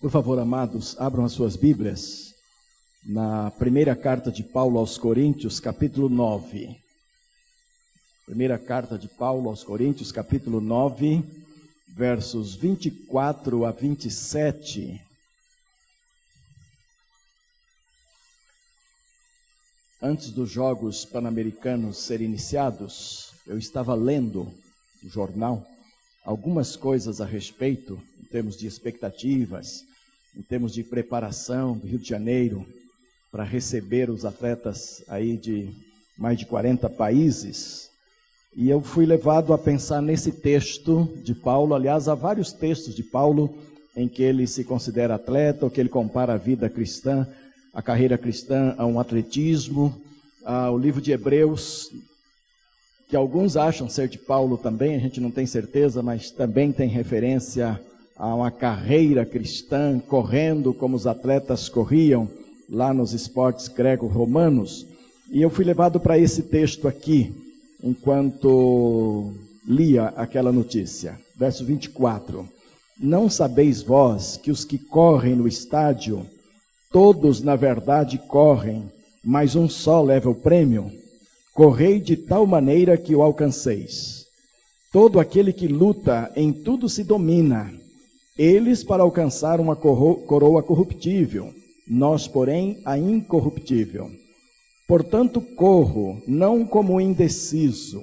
Por favor, amados, abram as suas Bíblias na primeira carta de Paulo aos Coríntios, capítulo 9. Primeira carta de Paulo aos Coríntios, capítulo 9, versos 24 a 27. Antes dos Jogos Pan-Americanos serem iniciados, eu estava lendo o jornal algumas coisas a respeito, em termos de expectativas, em termos de preparação do Rio de Janeiro para receber os atletas aí de mais de 40 países. E eu fui levado a pensar nesse texto de Paulo, aliás, há vários textos de Paulo em que ele se considera atleta, ou que ele compara a vida cristã, a carreira cristã a um atletismo. Ah, o livro de Hebreus, que alguns acham ser de Paulo também, a gente não tem certeza, mas também tem referência a uma carreira cristã, correndo como os atletas corriam lá nos esportes grego-romanos. E eu fui levado para esse texto aqui, enquanto lia aquela notícia. Verso 24: Não sabeis vós que os que correm no estádio, todos na verdade correm, mas um só leva o prêmio? Correi de tal maneira que o alcanceis. Todo aquele que luta em tudo se domina eles para alcançar uma coroa corruptível, nós, porém, a incorruptível. Portanto, corro, não como indeciso,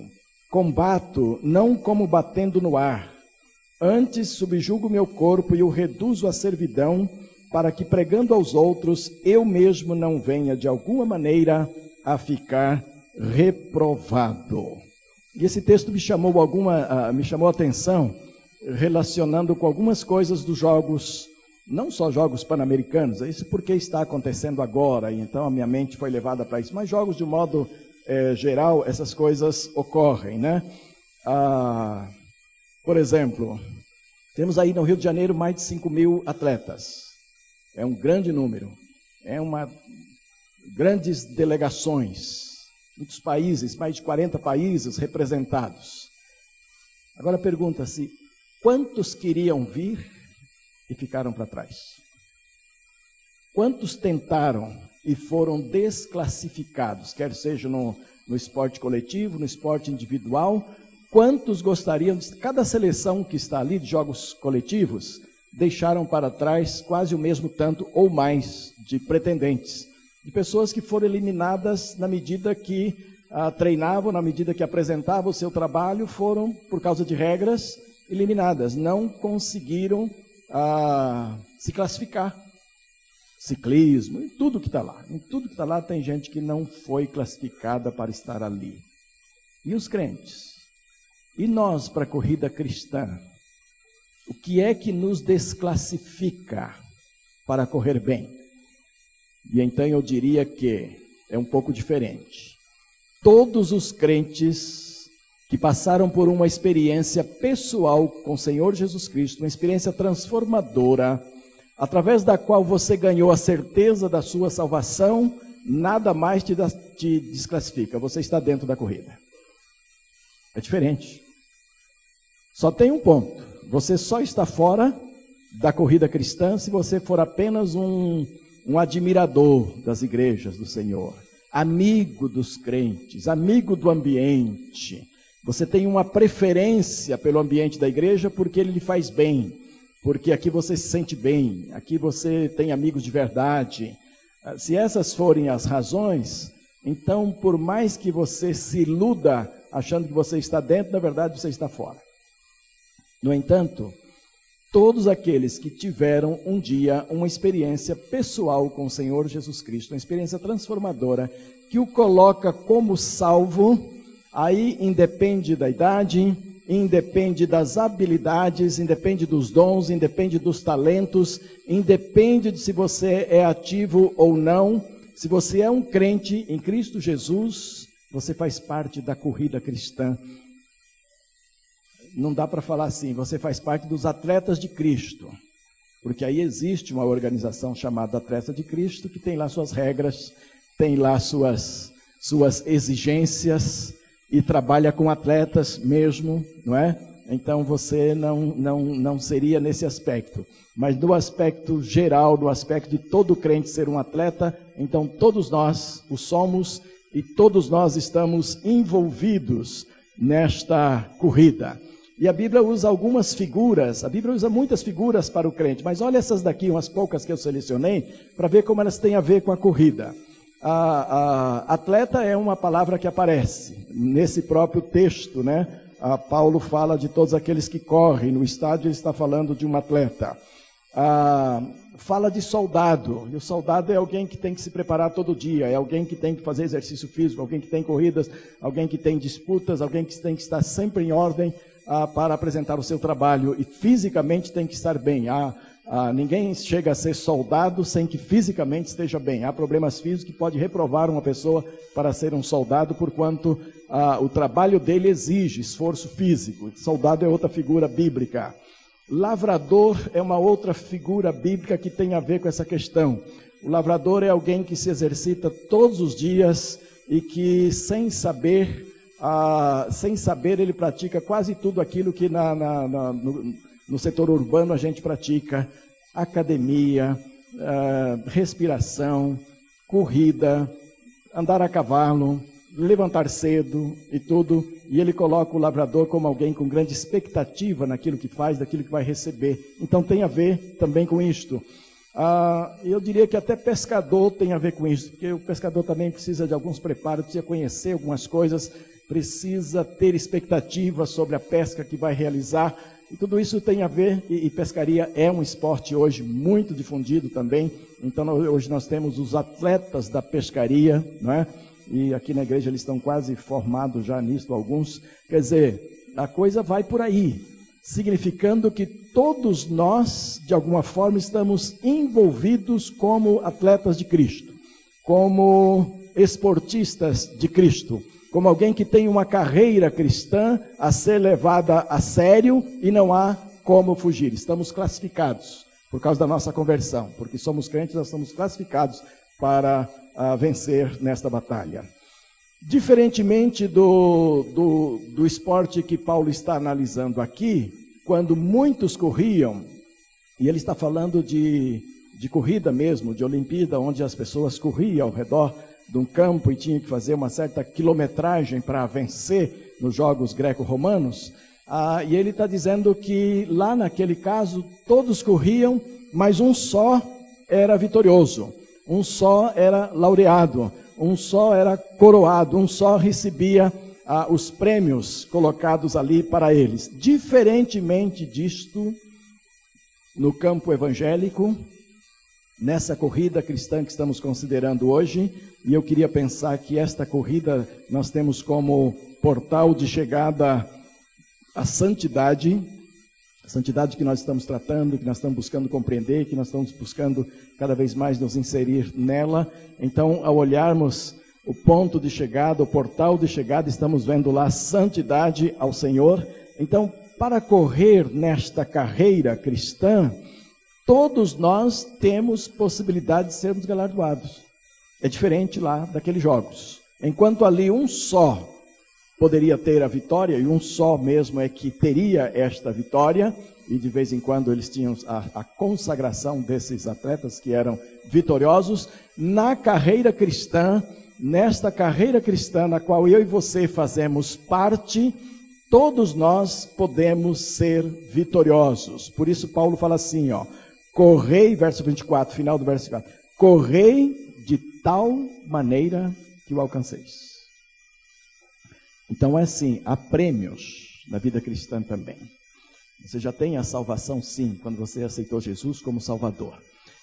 combato, não como batendo no ar. Antes subjugo meu corpo e o reduzo à servidão, para que, pregando aos outros, eu mesmo não venha de alguma maneira a ficar reprovado. E esse texto me chamou alguma, uh, me chamou a atenção relacionando com algumas coisas dos jogos, não só jogos pan-americanos, isso porque está acontecendo agora, então a minha mente foi levada para isso, mas jogos de um modo é, geral, essas coisas ocorrem, né? Ah, por exemplo, temos aí no Rio de Janeiro mais de 5 mil atletas, é um grande número, é uma grandes delegações, muitos países, mais de 40 países representados. Agora pergunta-se, Quantos queriam vir e ficaram para trás? Quantos tentaram e foram desclassificados, quer seja no, no esporte coletivo, no esporte individual? Quantos gostariam de. Cada seleção que está ali de jogos coletivos deixaram para trás quase o mesmo tanto ou mais de pretendentes, de pessoas que foram eliminadas na medida que ah, treinavam, na medida que apresentavam o seu trabalho, foram, por causa de regras, eliminadas, não conseguiram ah, se classificar. Ciclismo, em tudo que está lá. Em tudo que está lá tem gente que não foi classificada para estar ali. E os crentes? E nós, para a corrida cristã? O que é que nos desclassifica para correr bem? E então eu diria que é um pouco diferente. Todos os crentes que passaram por uma experiência pessoal com o Senhor Jesus Cristo, uma experiência transformadora, através da qual você ganhou a certeza da sua salvação, nada mais te, te desclassifica, você está dentro da corrida. É diferente. Só tem um ponto: você só está fora da corrida cristã se você for apenas um, um admirador das igrejas do Senhor, amigo dos crentes, amigo do ambiente você tem uma preferência pelo ambiente da igreja porque ele lhe faz bem, porque aqui você se sente bem, aqui você tem amigos de verdade. Ah, se essas forem as razões, então, por mais que você se iluda achando que você está dentro, na verdade você está fora. No entanto, todos aqueles que tiveram um dia uma experiência pessoal com o Senhor Jesus Cristo, uma experiência transformadora, que o coloca como salvo, Aí independe da idade, independe das habilidades, independe dos dons, independe dos talentos, independe de se você é ativo ou não. Se você é um crente em Cristo Jesus, você faz parte da corrida cristã. Não dá para falar assim, você faz parte dos atletas de Cristo. Porque aí existe uma organização chamada Atleta de Cristo que tem lá suas regras, tem lá suas, suas exigências, e trabalha com atletas mesmo, não é? então você não, não, não seria nesse aspecto. Mas no aspecto geral, no aspecto de todo crente ser um atleta, então todos nós o somos e todos nós estamos envolvidos nesta corrida. E a Bíblia usa algumas figuras, a Bíblia usa muitas figuras para o crente, mas olha essas daqui, umas poucas que eu selecionei, para ver como elas têm a ver com a corrida. A, a, atleta é uma palavra que aparece nesse próprio texto, né? A Paulo fala de todos aqueles que correm, no estádio ele está falando de um atleta. Fala de soldado, e o soldado é alguém que tem que se preparar todo dia, é alguém que tem que fazer exercício físico, alguém que tem corridas, alguém que tem disputas, alguém que tem que estar sempre em ordem ah, para apresentar o seu trabalho e fisicamente tem que estar bem. Ah, ah, ninguém chega a ser soldado sem que fisicamente esteja bem. Há problemas físicos que pode reprovar uma pessoa para ser um soldado, porquanto ah, o trabalho dele exige esforço físico. Soldado é outra figura bíblica. Lavrador é uma outra figura bíblica que tem a ver com essa questão. O lavrador é alguém que se exercita todos os dias e que, sem saber, ah, sem saber, ele pratica quase tudo aquilo que na, na, na, no, no, setor urbano a gente pratica: academia, ah, respiração, corrida, andar a cavalo, levantar cedo e tudo. E ele coloca o lavrador como alguém com grande expectativa naquilo que faz, daquilo que vai receber. Então tem a ver também com isto. Ah, eu diria que até pescador tem a ver com isso, porque o pescador também precisa de alguns preparos, precisa conhecer algumas coisas precisa ter expectativa sobre a pesca que vai realizar. E tudo isso tem a ver, e, e pescaria é um esporte hoje muito difundido também. Então, hoje nós temos os atletas da pescaria, não é? E aqui na igreja eles estão quase formados já nisso, alguns. Quer dizer, a coisa vai por aí, significando que todos nós, de alguma forma, estamos envolvidos como atletas de Cristo, como esportistas de Cristo como alguém que tem uma carreira cristã a ser levada a sério e não há como fugir. Estamos classificados por causa da nossa conversão, porque somos crentes, nós estamos classificados para uh, vencer nesta batalha. Diferentemente do, do, do esporte que Paulo está analisando aqui, quando muitos corriam, e ele está falando de, de corrida mesmo, de Olimpíada, onde as pessoas corriam ao redor de um campo e tinha que fazer uma certa quilometragem para vencer nos jogos greco-romanos. Ah, e ele está dizendo que lá naquele caso todos corriam, mas um só era vitorioso, um só era laureado, um só era coroado, um só recebia ah, os prêmios colocados ali para eles. Diferentemente disto, no campo evangélico, nessa corrida cristã que estamos considerando hoje, e eu queria pensar que esta corrida nós temos como portal de chegada à santidade, a santidade que nós estamos tratando, que nós estamos buscando compreender, que nós estamos buscando cada vez mais nos inserir nela. Então, ao olharmos o ponto de chegada, o portal de chegada, estamos vendo lá santidade ao Senhor. Então, para correr nesta carreira cristã, todos nós temos possibilidade de sermos galardoados. É diferente lá daqueles jogos. Enquanto ali um só poderia ter a vitória, e um só mesmo é que teria esta vitória, e de vez em quando eles tinham a, a consagração desses atletas que eram vitoriosos, na carreira cristã, nesta carreira cristã na qual eu e você fazemos parte, todos nós podemos ser vitoriosos. Por isso Paulo fala assim, ó, Correi, verso 24, final do verso 24. Correi tal maneira que o alcanceis. Então é assim, há prêmios na vida cristã também. Você já tem a salvação, sim, quando você aceitou Jesus como Salvador.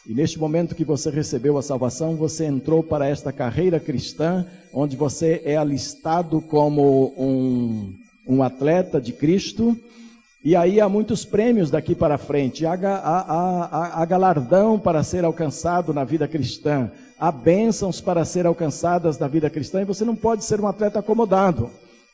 E neste momento que você recebeu a salvação, você entrou para esta carreira cristã, onde você é alistado como um, um atleta de Cristo, e aí há muitos prêmios daqui para frente, há, há, há, há, galardão para ser alcançado na vida cristã, há bênçãos para ser alcançadas na vida cristã, e você não pode ser um atleta acomodado,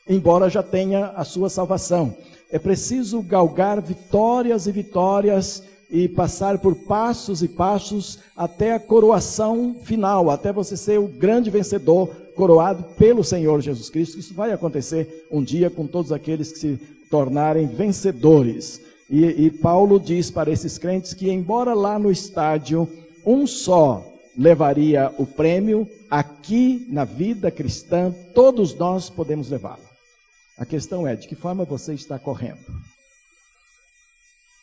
embora já tenha a sua salvação. É preciso galgar vitórias e vitórias e passar por passos e passos até a coroação final, até você ser o grande vencedor coroado pelo Senhor Jesus Cristo. Isso vai acontecer um dia com todos aqueles que se tornarem vencedores. E, e Paulo diz para esses crentes que, embora lá no estádio um só levaria o prêmio, aqui na vida cristã todos nós podemos levá-lo. A questão é de que forma você está correndo?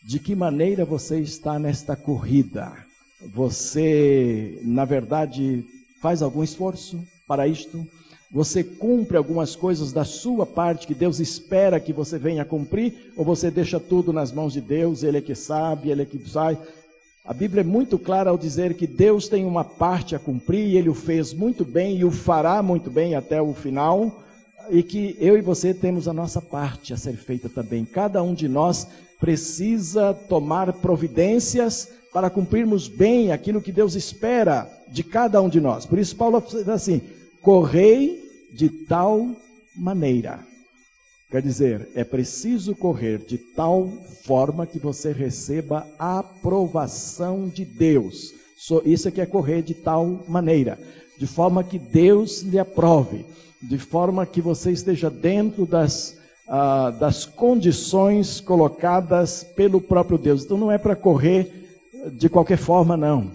De que maneira você está nesta corrida? Você, na verdade, faz algum esforço para isto? Você cumpre algumas coisas da sua parte que Deus espera que você venha cumprir? Ou você deixa tudo nas mãos de Deus? Ele é que sabe, ele é que sai. A Bíblia é muito clara ao dizer que Deus tem uma parte a cumprir e ele o fez muito bem e o fará muito bem até o final. E que eu e você temos a nossa parte a ser feita também. Cada um de nós precisa tomar providências para cumprirmos bem aquilo que Deus espera de cada um de nós. Por isso, Paulo diz assim: correi de tal maneira. Quer dizer, é preciso correr de tal forma que você receba a aprovação de Deus. Isso é que é correr de tal maneira, de forma que Deus lhe aprove, de forma que você esteja dentro das, ah, das condições colocadas pelo próprio Deus. Então não é para correr de qualquer forma, não.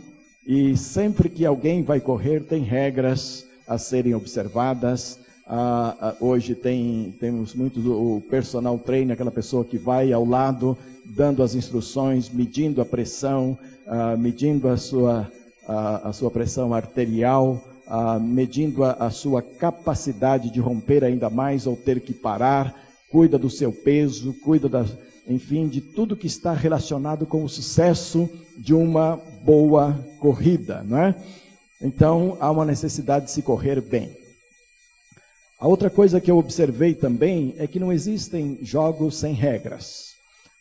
E sempre que alguém vai correr, tem regras a serem observadas. Ah, ah, hoje tem, temos muito o personal trainer, aquela pessoa que vai ao lado, dando as instruções, medindo a pressão, ah, medindo a sua, a, a sua pressão arterial, ah, medindo a, a sua capacidade de romper ainda mais ou ter que parar, cuida do seu peso, cuida da, enfim, de tudo que está relacionado com o sucesso de uma boa corrida, não é? Então, há uma necessidade de se correr bem. A outra coisa que eu observei também é que não existem jogos sem regras.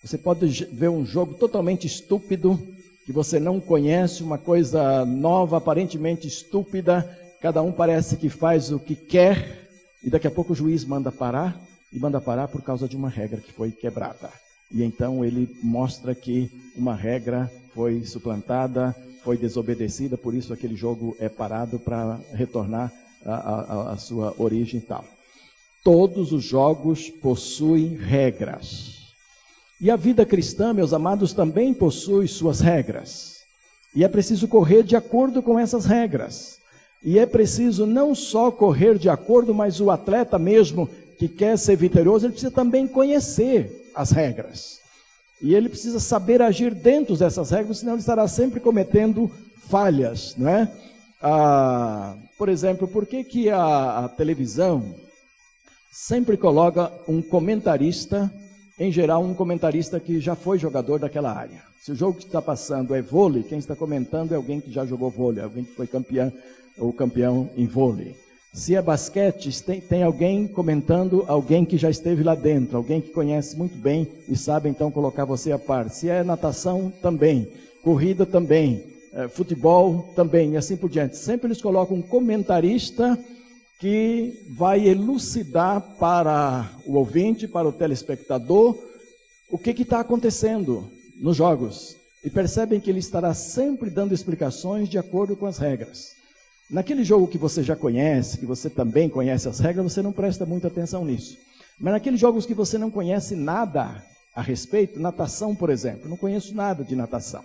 Você pode ver um jogo totalmente estúpido, que você não conhece, uma coisa nova, aparentemente estúpida, cada um parece que faz o que quer, e daqui a pouco o juiz manda parar, e manda parar por causa de uma regra que foi quebrada. E então ele mostra que uma regra foi suplantada, foi desobedecida, por isso aquele jogo é parado para retornar à sua origem e tal. Todos os jogos possuem regras. E a vida cristã, meus amados, também possui suas regras. E é preciso correr de acordo com essas regras. E é preciso não só correr de acordo, mas o atleta mesmo que quer ser vitorioso, ele precisa também conhecer as regras. E ele precisa saber agir dentro dessas regras, senão ele estará sempre cometendo falhas, não é? Ah, por exemplo, por que, que a, a televisão sempre coloca um comentarista, em geral um comentarista que já foi jogador daquela área? Se o jogo que está passando é vôlei, quem está comentando é alguém que já jogou vôlei, alguém que foi campeão ou campeão em vôlei. Se é basquete, tem, tem, alguém comentando, alguém que já esteve lá dentro, alguém que conhece muito bem e sabe então colocar você à parte. Se é natação, também. Corrida, também. É, futebol, também. E assim por diante. Sempre eles colocam um comentarista que vai elucidar para o ouvinte, para o telespectador, o que está acontecendo nos jogos. E percebem que ele estará sempre dando explicações de acordo com as regras. Naquele jogo que você já conhece, que você também conhece as regras, você não presta muita atenção nisso. Mas naqueles jogos que você não conhece nada a respeito, natação, por exemplo, não conheço nada de natação.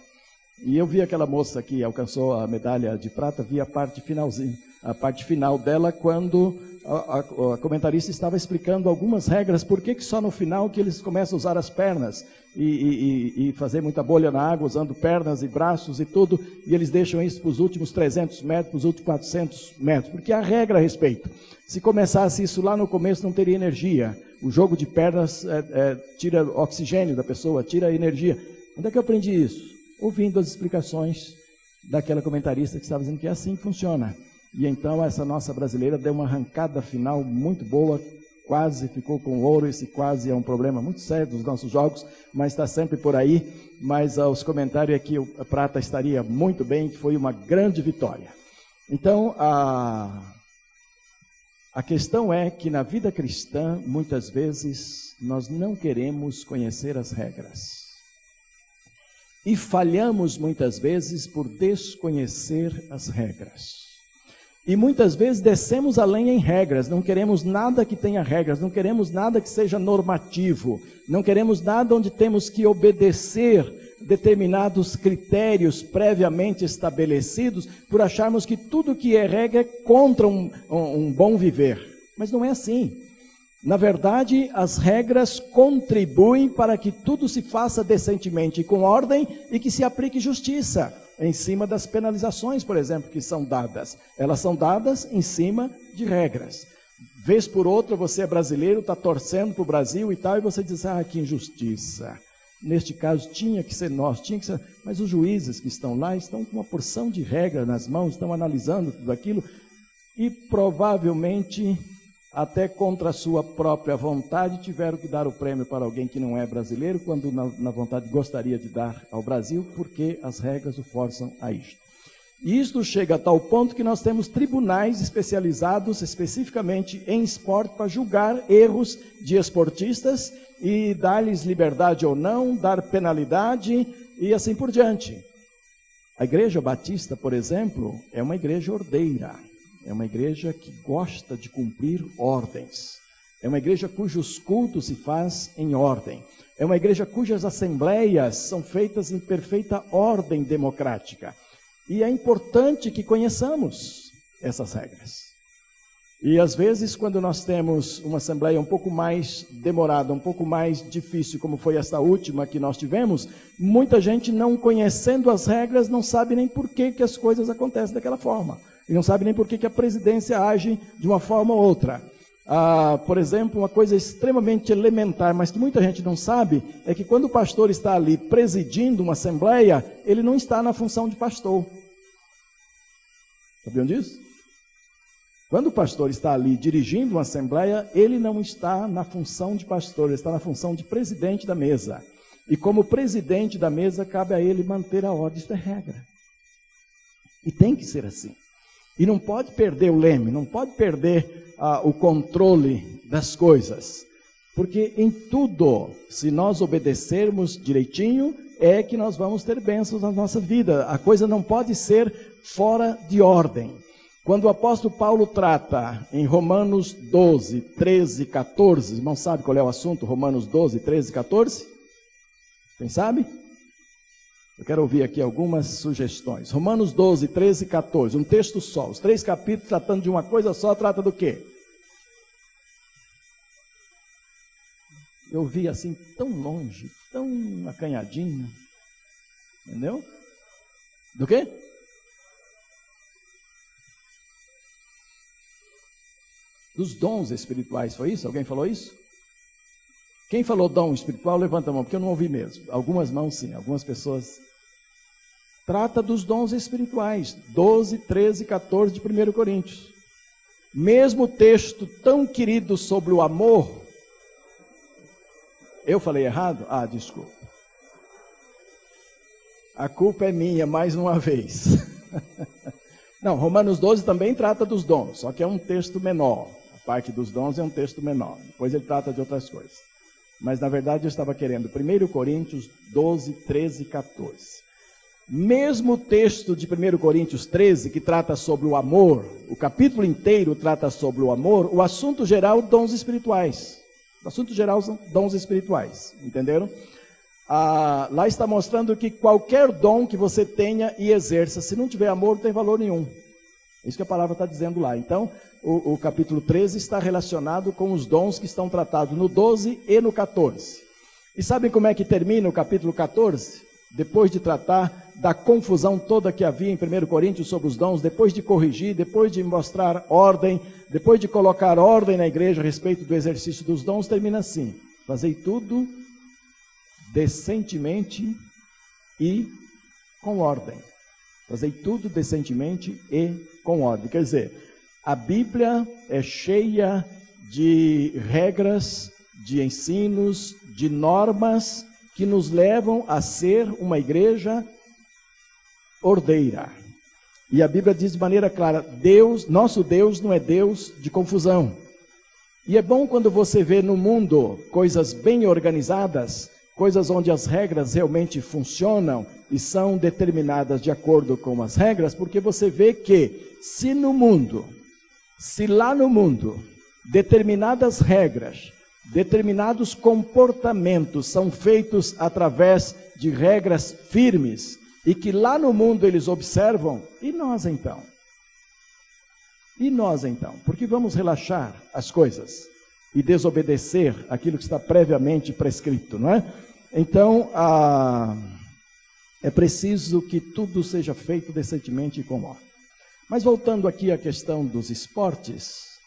E eu vi aquela moça que alcançou a medalha de prata, vi a parte finalzinha, a parte final dela quando a, a, comentarista estava explicando algumas regras, por que, que só no final que eles começam a usar as pernas e, e, e, fazer muita bolha na água, usando pernas e braços e tudo, e eles deixam isso para os últimos 300 metros, para os últimos 400 metros, porque há regra a respeito. Se começasse isso lá no começo, não teria energia. O jogo de pernas é, é, tira oxigênio da pessoa, tira energia. Onde é que eu aprendi isso? Ouvindo as explicações daquela comentarista que estava dizendo que é assim que funciona. E então essa nossa brasileira deu uma arrancada final muito boa, quase ficou com ouro. Esse quase é um problema muito sério dos nossos jogos, mas está sempre por aí. Mas uh, os comentários é que a prata estaria muito bem, foi uma grande vitória. Então, a, a questão é que na vida cristã, muitas vezes, nós não queremos conhecer as regras. E falhamos muitas vezes por desconhecer as regras. E muitas vezes descemos além em regras, não queremos nada que tenha regras, não queremos nada que seja normativo, não queremos nada onde temos que obedecer determinados critérios previamente estabelecidos, por acharmos que tudo que é regra é contra um, um, bom viver. Mas não é assim. Na verdade, as regras contribuem para que tudo se faça decentemente com ordem e que se aplique justiça em cima das penalizações, por exemplo, que são dadas. Elas são dadas em cima de regras. Vez por outra, você é brasileiro, está torcendo para o Brasil e tal, e você diz, ah, que injustiça. Neste caso, tinha que ser nós, tinha que ser. Mas os juízes que estão lá estão com uma porção de regra nas mãos, estão analisando tudo aquilo, e provavelmente até contra a sua própria vontade, tiveram que dar o prêmio para alguém que não é brasileiro, quando na, na vontade gostaria de dar ao Brasil, porque as regras o forçam a isto. E isto chega a tal ponto que nós temos tribunais especializados especificamente em esporte para julgar erros de esportistas e dar-lhes liberdade ou não, dar penalidade e assim por diante. A Igreja Batista, por exemplo, é uma igreja ordeira. É uma igreja que gosta de cumprir ordens. É uma igreja cujos cultos se faz em ordem. É uma igreja cujas assembleias são feitas em perfeita ordem democrática. E é importante que conheçamos essas regras. E às vezes, quando nós temos uma assembleia um pouco mais demorada, um pouco mais difícil, como foi esta última que nós tivemos, muita gente não conhecendo as regras não sabe nem por que, que as coisas acontecem daquela forma. E não sabe nem por que, que a presidência age de uma forma ou outra. Ah, por exemplo, uma coisa extremamente elementar, mas que muita gente não sabe, é que quando o pastor está ali presidindo uma assembleia, ele não está na função de pastor. Sabiam disso? Quando o pastor está ali dirigindo uma assembleia, ele não está na função de pastor, ele está na função de presidente da mesa. E como presidente da mesa, cabe a ele manter a ordem, isso é regra. E tem que ser assim. E não pode perder o leme, não pode perder ah, o controle das coisas. Porque em tudo, se nós obedecermos direitinho, é que nós vamos ter bênçãos na nossa vida. A coisa não pode ser fora de ordem. Quando o apóstolo Paulo trata em Romanos 12, 13, 14, irmão sabe qual é o assunto? Romanos 12, 13, 14? Quem sabe? Eu quero ouvir aqui algumas sugestões. Romanos 12, 13 e 14, um texto só. Os três capítulos tratando de uma coisa só, trata do quê? Eu vi assim tão longe, tão acanhadinho. Entendeu? Do quê? Dos dons espirituais, foi isso? Alguém falou isso? Quem falou dom espiritual, levanta a mão, porque eu não ouvi mesmo. Algumas mãos sim, algumas pessoas trata dos dons espirituais, 12, 13, 14 de 1 Coríntios. Mesmo texto tão querido sobre o amor, eu falei errado? Ah, desculpa. A culpa é minha mais uma vez. Não, Romanos 12 também trata dos dons, só que é um texto menor. A parte dos dons é um texto menor. Depois ele trata de outras coisas. Mas na verdade eu estava querendo 1 Coríntios 12, 13 e 14. Mesmo o texto de 1 Coríntios 13, que trata sobre o amor, o capítulo inteiro trata sobre o amor, o assunto geral, dons espirituais. O assunto geral são dons espirituais, entenderam? Ah, lá está mostrando que qualquer dom que você tenha e exerça, se não tiver amor, não tem valor nenhum. Isso que a palavra está dizendo lá. Então, o, o capítulo 13 está relacionado com os dons que estão tratados no 12 e no 14. E sabem como é que termina o capítulo 14? Depois de tratar da confusão toda que havia em 1 Coríntios sobre os dons, depois de corrigir, depois de mostrar ordem, depois de colocar ordem na igreja a respeito do exercício dos dons, termina assim: fazei tudo decentemente e com ordem. Fazei tudo decentemente e com ordem. Quer dizer, a Bíblia é cheia de regras, de ensinos, de normas que nos levam a ser uma igreja ordeira. E a Bíblia diz de maneira clara: Deus, nosso Deus não é Deus de confusão. E é bom quando você vê no mundo coisas bem organizadas, coisas onde as regras realmente funcionam e são determinadas de acordo com as regras, porque você vê que se no mundo, se lá no mundo, determinadas regras, determinados comportamentos são feitos através de regras firmes e que lá no mundo eles observam, e nós então? E nós então? Porque vamos relaxar as coisas e desobedecer aquilo que está previamente prescrito, não é? Então, é preciso que tudo seja feito decentemente e com ordem. Mas voltando aqui à questão dos esportes,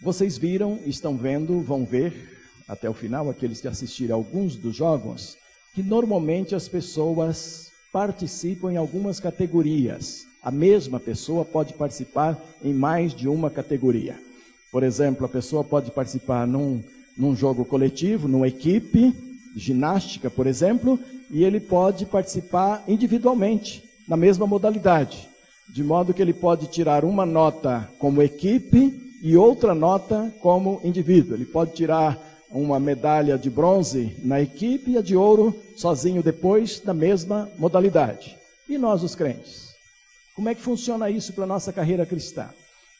vocês viram, estão vendo, vão ver até o final, aqueles que assistiram alguns dos jogos, que normalmente as pessoas participam em algumas categorias. A mesma pessoa pode participar em mais de uma categoria. Por exemplo, a pessoa pode participar num, num jogo coletivo, numa equipe, ginástica, por exemplo, e ele pode participar individualmente, na mesma modalidade. De modo que ele pode tirar uma nota como equipe e outra nota como indivíduo. Ele pode tirar uma medalha de bronze na equipe e a de ouro sozinho depois, na mesma modalidade. E nós, os crentes? Como é que funciona isso para a nossa carreira cristã?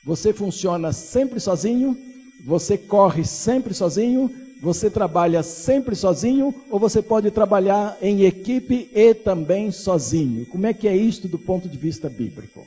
Você funciona sempre sozinho? Você corre sempre sozinho? Você trabalha sempre sozinho ou você pode trabalhar em equipe e também sozinho? Como é que é isto do ponto de vista bíblico?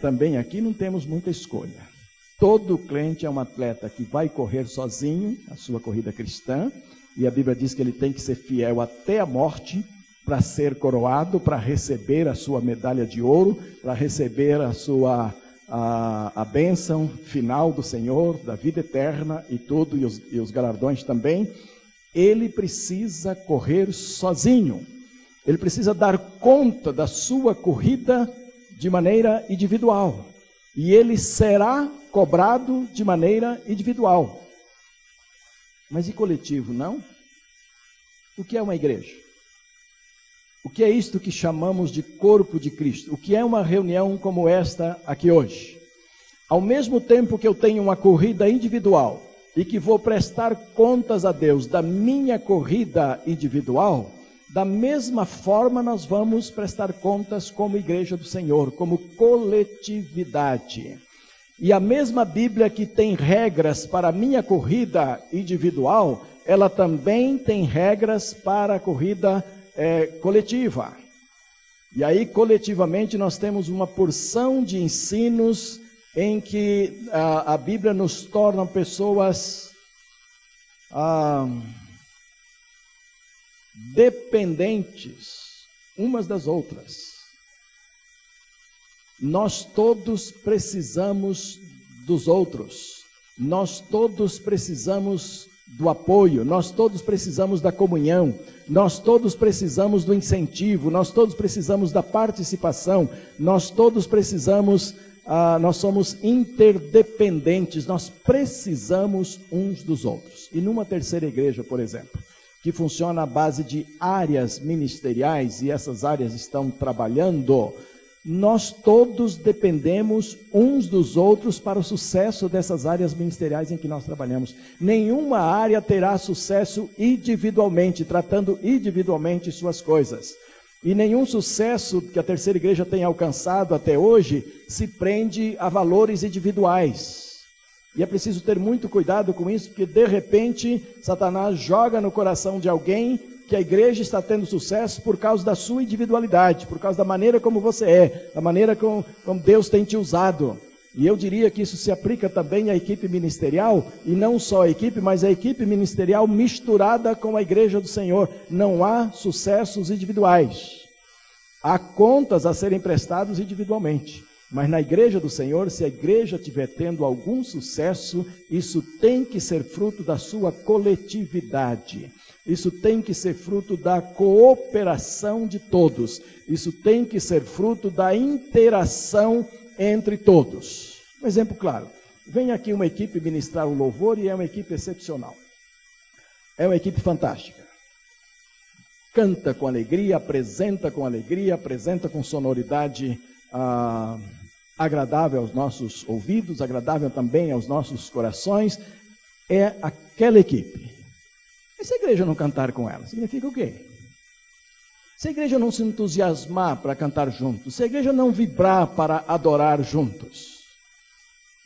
Também aqui não temos muita escolha. Todo crente é um atleta que vai correr sozinho a sua corrida cristã, e a Bíblia diz que ele tem que ser fiel até a morte para ser coroado, para receber a sua medalha de ouro, para receber a sua a, a bênção final do Senhor, da vida eterna e tudo, e os, e os galardões também, ele precisa correr sozinho. Ele precisa dar conta da sua corrida de maneira individual. E ele será cobrado de maneira individual. Mas e coletivo, não? O que é uma igreja? O que é isto que chamamos de corpo de Cristo? O que é uma reunião como esta aqui hoje? Ao mesmo tempo que eu tenho uma corrida individual e que vou prestar contas a Deus da minha corrida individual, da mesma forma nós vamos prestar contas como igreja do Senhor, como coletividade. E a mesma Bíblia que tem regras para a minha corrida individual, ela também tem regras para a corrida é, coletiva. E aí, coletivamente, nós temos uma porção de ensinos em que a, a Bíblia nos torna pessoas ah, dependentes umas das outras. Nós todos precisamos dos outros, nós todos precisamos do apoio, nós todos precisamos da comunhão, nós todos precisamos do incentivo, nós todos precisamos da participação, nós todos precisamos, ah, nós somos interdependentes, nós precisamos uns dos outros. E numa terceira igreja, por exemplo, que funciona à base de áreas ministeriais, e essas áreas estão trabalhando nós todos dependemos uns dos outros para o sucesso dessas áreas ministeriais em que nós trabalhamos. Nenhuma área terá sucesso individualmente, tratando individualmente suas coisas. E nenhum sucesso que a terceira igreja tenha alcançado até hoje se prende a valores individuais. E é preciso ter muito cuidado com isso, porque de repente Satanás joga no coração de alguém que a igreja está tendo sucesso por causa da sua individualidade, por causa da maneira como você é, da maneira como, como Deus tem te usado. E eu diria que isso se aplica também à equipe ministerial, e não só à equipe, mas à equipe ministerial misturada com a igreja do Senhor. Não há sucessos individuais. Há contas a serem prestadas individualmente. Mas na igreja do Senhor, se a igreja estiver tendo algum sucesso, isso tem que ser fruto da sua coletividade. Isso tem que ser fruto da cooperação de todos. Isso tem que ser fruto da interação entre todos. Um exemplo claro. Vem aqui uma equipe ministrar o louvor e é uma equipe excepcional. É uma equipe fantástica. Canta com alegria, apresenta com alegria, apresenta com sonoridade ah, agradável aos nossos ouvidos, agradável também aos nossos corações. É aquela equipe Mas se a igreja não cantar com ela, significa o quê? Se a igreja não se entusiasmar para cantar juntos, se a igreja não vibrar para adorar juntos,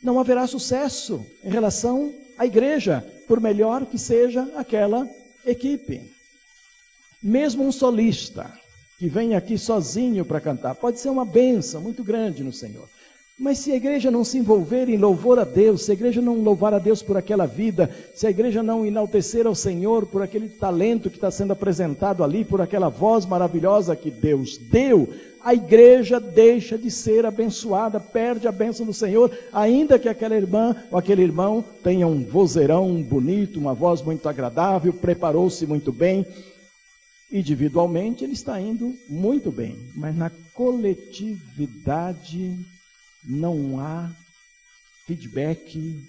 não haverá sucesso em relação à igreja, por melhor que seja aquela equipe. Mesmo um solista que vem aqui sozinho para cantar, pode ser uma benção muito grande no Senhor. Mas se a igreja não se envolver em louvor a Deus, se a igreja não louvar a Deus por aquela vida, se a igreja não enaltecer ao Senhor por aquele talento que está sendo apresentado ali, por aquela voz maravilhosa que Deus deu, a igreja deixa de ser abençoada, perde a bênção do Senhor, ainda que aquela irmã ou aquele irmão tenha um vozeirão bonito, uma voz muito agradável, preparou-se muito bem. Individualmente ele está indo muito bem, mas na coletividade não há feedback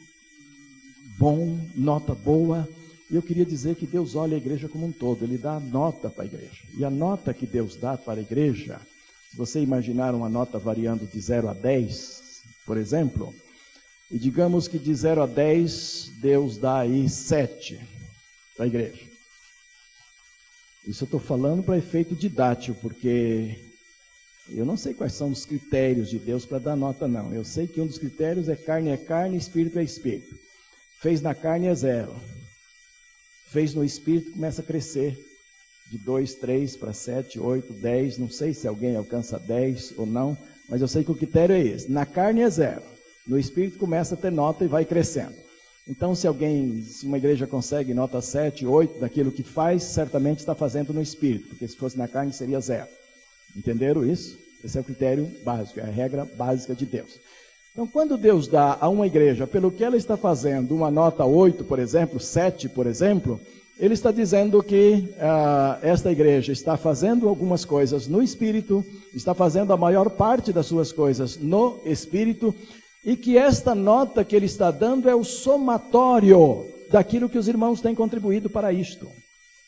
bom, nota boa. E eu queria dizer que Deus olha a igreja como um todo, Ele dá nota para a igreja. E a nota que Deus dá para a igreja, se você imaginar uma nota variando de 0 a 10, por exemplo, e digamos que de 0 a 10, Deus dá aí 7 para a igreja. Isso eu estou falando para efeito didático, porque eu não sei quais são os critérios de Deus para dar nota, não. Eu sei que um dos critérios é carne é carne, espírito é espírito. Fez na carne é zero. Fez no espírito começa a crescer. De 2, 3 para 7, 8, 10. Não sei se alguém alcança 10 ou não, mas eu sei que o critério é esse. Na carne é zero. No espírito começa a ter nota e vai crescendo. Então, se alguém, se uma igreja consegue nota 7, 8 daquilo que faz, certamente está fazendo no espírito, porque se fosse na carne seria zero. Entenderam isso? Esse é o critério básico, é a regra básica de Deus. Então, quando Deus dá a uma igreja, pelo que ela está fazendo, uma nota 8, por exemplo, 7, por exemplo, ele está dizendo que uh, esta igreja está fazendo algumas coisas no espírito, está fazendo a maior parte das suas coisas no espírito, e que esta nota que ele está dando é o somatório daquilo que os irmãos têm contribuído para isto.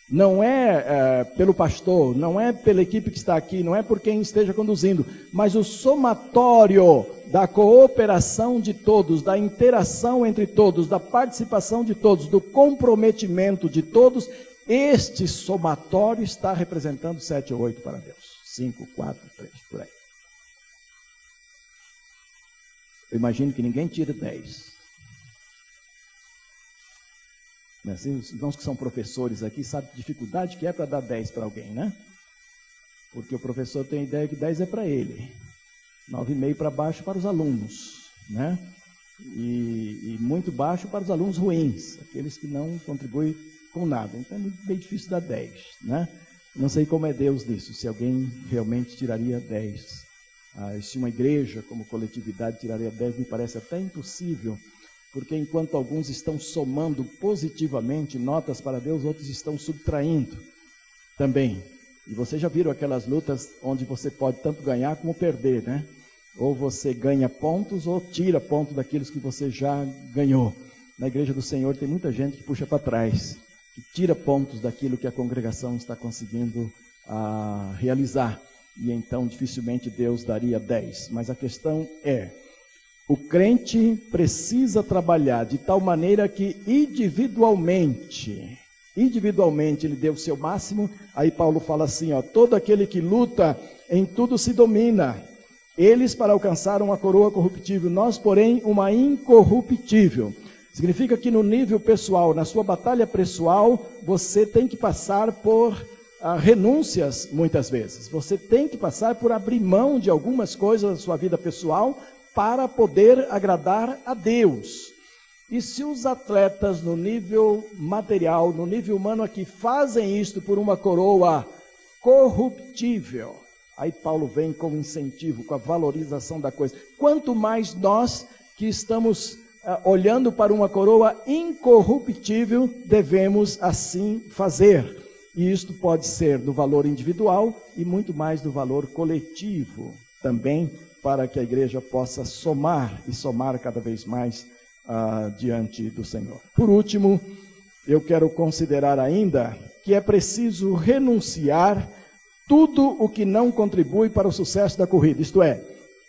Não é, é, pelo pastor, não é pela equipe que está aqui, não é por quem esteja conduzindo, mas o somatório da cooperação de todos, da interação entre todos, da participação de todos, do comprometimento de todos, este somatório está representando 7 ou 8 para Deus. 5, 4, 3, por aí. Eu imagino que ninguém tira 10. Né? Os irmãos que são professores aqui sabem a dificuldade que é para dar 10 para alguém, né? Porque o professor tem a ideia que 10 é para ele, 9,5 para baixo para os alunos, né? E, e, muito baixo para os alunos ruins, aqueles que não contribuem com nada. Então é bem difícil dar 10, né? Não sei como é Deus nisso, se alguém realmente tiraria 10. Ah, se uma igreja como coletividade tiraria 10, me parece até impossível porque enquanto alguns estão somando positivamente notas para Deus, outros estão subtraindo também. E vocês já viram aquelas lutas onde você pode tanto ganhar como perder, né? Ou você ganha pontos ou tira pontos daqueles que você já ganhou. Na igreja do Senhor tem muita gente que puxa para trás, que tira pontos daquilo que a congregação está conseguindo ah, realizar. E então dificilmente Deus daria 10. Mas a questão é, o crente precisa trabalhar de tal maneira que individualmente, individualmente ele deu o seu máximo. Aí Paulo fala assim, ó, todo aquele que luta em tudo se domina. Eles para alcançar uma coroa corruptível, nós, porém, uma incorruptível. Significa que no nível pessoal, na sua batalha pessoal, você tem que passar por ah, renúncias muitas vezes. Você tem que passar por abrir mão de algumas coisas da sua vida pessoal para poder agradar a Deus. E se os atletas no nível material, no nível humano aqui, fazem isto por uma coroa corruptível, aí Paulo vem com o incentivo, com a valorização da coisa. Quanto mais nós que estamos uh, olhando para uma coroa incorruptível, devemos assim fazer. E isto pode ser do valor individual e muito mais do valor coletivo também para que a igreja possa somar e somar cada vez mais uh, diante do Senhor. Por último, eu quero considerar ainda que é preciso renunciar tudo o que não contribui para o sucesso da corrida, isto é,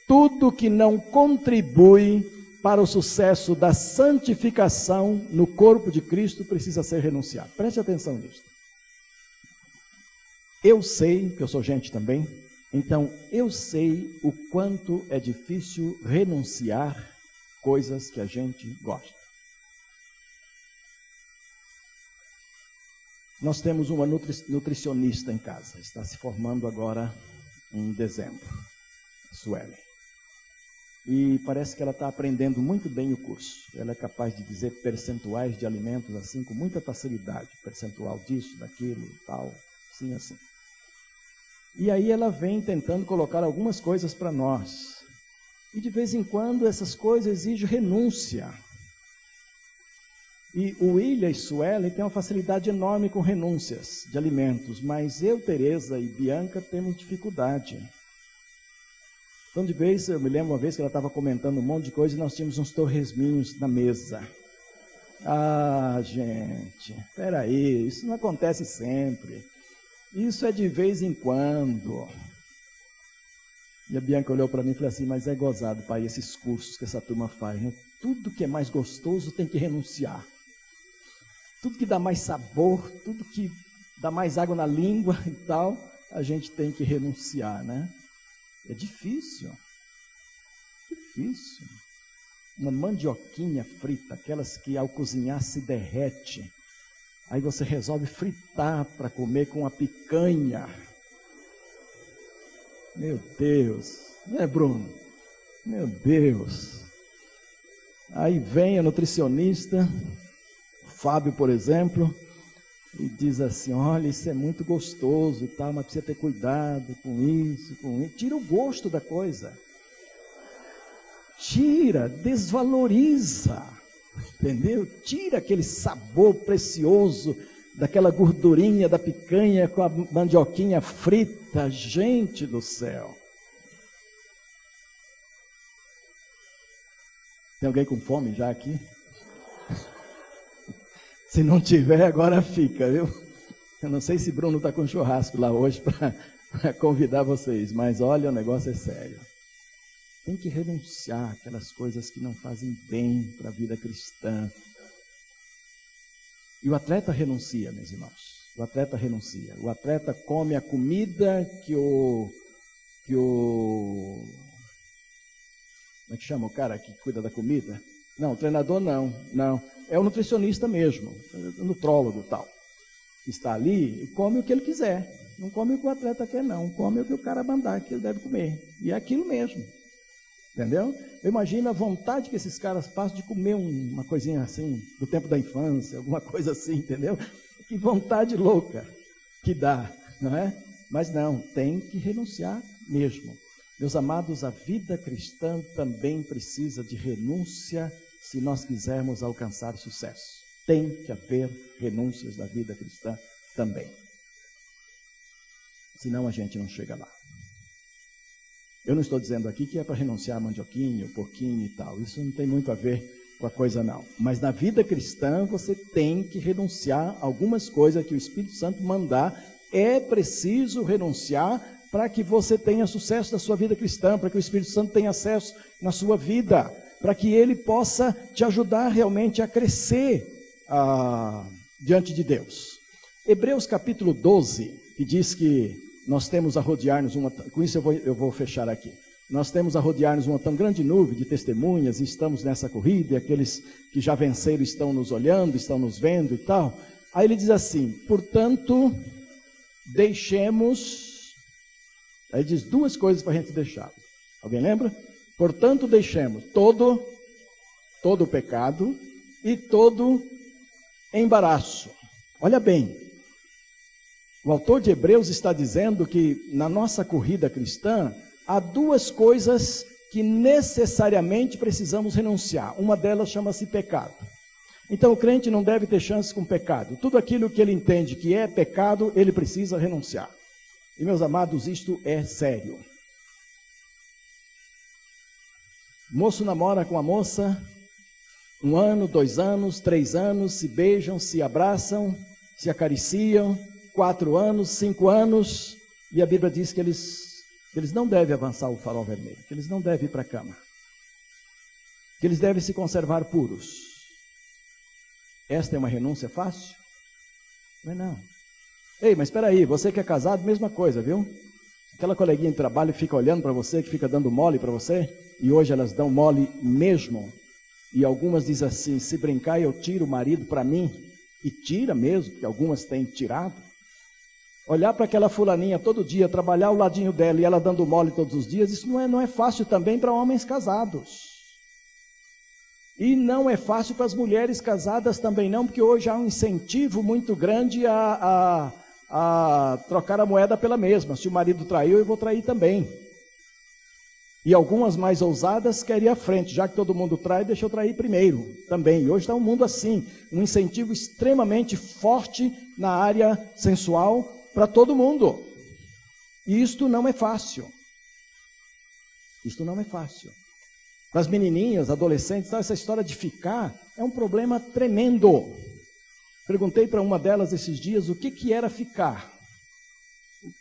tudo que não contribui para o sucesso da santificação no corpo de Cristo precisa ser renunciado. Preste atenção nisso. Eu sei, que eu sou gente também, então eu sei o quanto é difícil renunciar coisas que a gente gosta. Nós temos uma nutricionista em casa, está se formando agora em dezembro, Suelen. E parece que ela está aprendendo muito bem o curso. Ela é capaz de dizer percentuais de alimentos assim com muita facilidade, percentual disso, daquilo, tal, assim, assim. E aí ela vem tentando colocar algumas coisas para nós. E de vez em quando essas coisas exigem renúncia. E o William e Suelen têm uma facilidade enorme com renúncias de alimentos, mas eu, Teresa e Bianca temos dificuldade. Então, de vez, eu me lembro uma vez que ela estava comentando um monte de coisa e nós tínhamos uns torresminhos na mesa. Ah, gente, peraí, isso não acontece sempre. Isso é de vez em quando. E a Bianca olhou para mim e falou assim: Mas é gozado, pai, esses cursos que essa turma faz. Né? Tudo que é mais gostoso tem que renunciar. Tudo que dá mais sabor, tudo que dá mais água na língua e tal, a gente tem que renunciar, né? É difícil. Difícil. Uma mandioquinha frita, aquelas que ao cozinhar se derrete. Aí você resolve fritar para comer com a picanha. Meu Deus, né, Bruno? Meu Deus. Aí vem a nutricionista, Fábio, por exemplo, e diz assim: olha, isso é muito gostoso, tal, mas precisa ter cuidado com isso, com isso. Tira o gosto da coisa. Tira, desvaloriza. Entendeu? Tira aquele sabor precioso daquela gordurinha da picanha com a mandioquinha frita. Gente do céu. Tem alguém com fome já aqui? Se não tiver, agora fica, viu? Eu não sei se Bruno está com churrasco lá hoje para convidar vocês, mas olha, o negócio é sério. Tem que renunciar aquelas coisas que não fazem bem para a vida cristã. E o atleta renuncia, meus irmãos. O atleta renuncia. O atleta come a comida que o. que o. Como é que chama o cara que cuida da comida? Não, o treinador não, não. É o nutricionista mesmo, o nutrólogo tal. Está ali e come o que ele quiser. Não come o que o atleta quer, não. Come o que o cara mandar que ele deve comer. E é aquilo mesmo. Entendeu? Eu imagino a vontade que esses caras passam de comer uma coisinha assim, do tempo da infância, alguma coisa assim, entendeu? Que vontade louca que dá, não é? Mas não, tem que renunciar mesmo. Meus amados, a vida cristã também precisa de renúncia se nós quisermos alcançar sucesso. Tem que haver renúncias da vida cristã também. Senão a gente não chega lá. Eu não estou dizendo aqui que é para renunciar a mandioquinho, porquinho e tal. Isso não tem muito a ver com a coisa, não. Mas na vida cristã você tem que renunciar algumas coisas que o Espírito Santo mandar. É preciso renunciar para que você tenha sucesso na sua vida cristã, para que o Espírito Santo tenha acesso na sua vida, para que ele possa te ajudar realmente a crescer ah, diante de Deus. Hebreus capítulo 12, que diz que nós temos a rodear-nos uma. Com isso eu vou, eu vou fechar aqui. Nós temos a rodear-nos uma tão grande nuvem de testemunhas, e estamos nessa corrida, e aqueles que já venceram estão nos olhando, estão nos vendo e tal. Aí ele diz assim: portanto, deixemos. Aí diz duas coisas para a gente deixar. Alguém lembra? Portanto, deixemos todo, todo pecado e todo embaraço. Olha bem, o autor de Hebreus está dizendo que na nossa corrida cristã há duas coisas que necessariamente precisamos renunciar. Uma delas chama-se pecado. Então o crente não deve ter chance com pecado. Tudo aquilo que ele entende que é pecado, ele precisa renunciar. E meus amados, isto é sério. moço namora com a moça, um ano, dois anos, três anos, se beijam, se abraçam, se acariciam, quatro anos, cinco anos, e a Bíblia diz que eles, que eles não devem avançar o farol vermelho, que eles não devem ir para a cama. Que eles devem se conservar puros. Esta é uma renúncia fácil? Não é não. Ei, mas espera aí, você que é casado, mesma coisa, viu? Aquela coleguinha de trabalho que fica olhando para você, que fica dando mole para você, e hoje elas dão mole mesmo. E algumas dizem assim: se brincar, eu tiro o marido para mim. E tira mesmo, que algumas têm tirado. Olhar para aquela fulaninha todo dia, trabalhar ao ladinho dela e ela dando mole todos os dias, isso não é, não é fácil também para homens casados. E não é fácil para as mulheres casadas também não, porque hoje há um incentivo muito grande a, a, a trocar a moeda pela mesma. Se o marido traiu, eu vou trair também. E algumas mais ousadas querem ir à frente, já que todo mundo trai, deixa eu trair primeiro também. E hoje está um mundo assim, um incentivo extremamente forte na área sensual para todo mundo. E isto não é fácil. Isto não é fácil. Para as menininhas, adolescentes, essa história de ficar é um problema tremendo. Perguntei para uma delas esses dias o que, que era ficar.